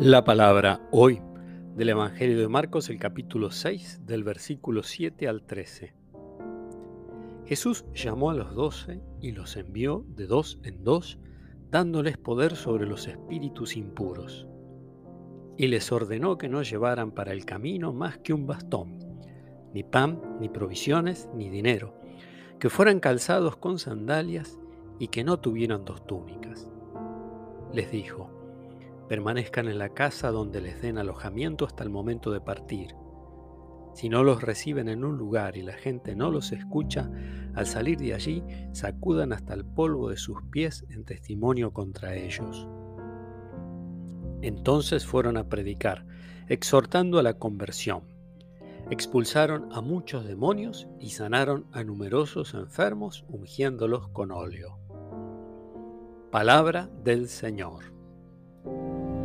La palabra hoy del Evangelio de Marcos, el capítulo 6, del versículo 7 al 13. Jesús llamó a los doce y los envió de dos en dos, dándoles poder sobre los espíritus impuros. Y les ordenó que no llevaran para el camino más que un bastón, ni pan, ni provisiones, ni dinero, que fueran calzados con sandalias y que no tuvieran dos túnicas. Les dijo, permanezcan en la casa donde les den alojamiento hasta el momento de partir. Si no los reciben en un lugar y la gente no los escucha, al salir de allí sacudan hasta el polvo de sus pies en testimonio contra ellos. Entonces fueron a predicar, exhortando a la conversión. Expulsaron a muchos demonios y sanaron a numerosos enfermos, ungiéndolos con óleo. Palabra del Señor. thank you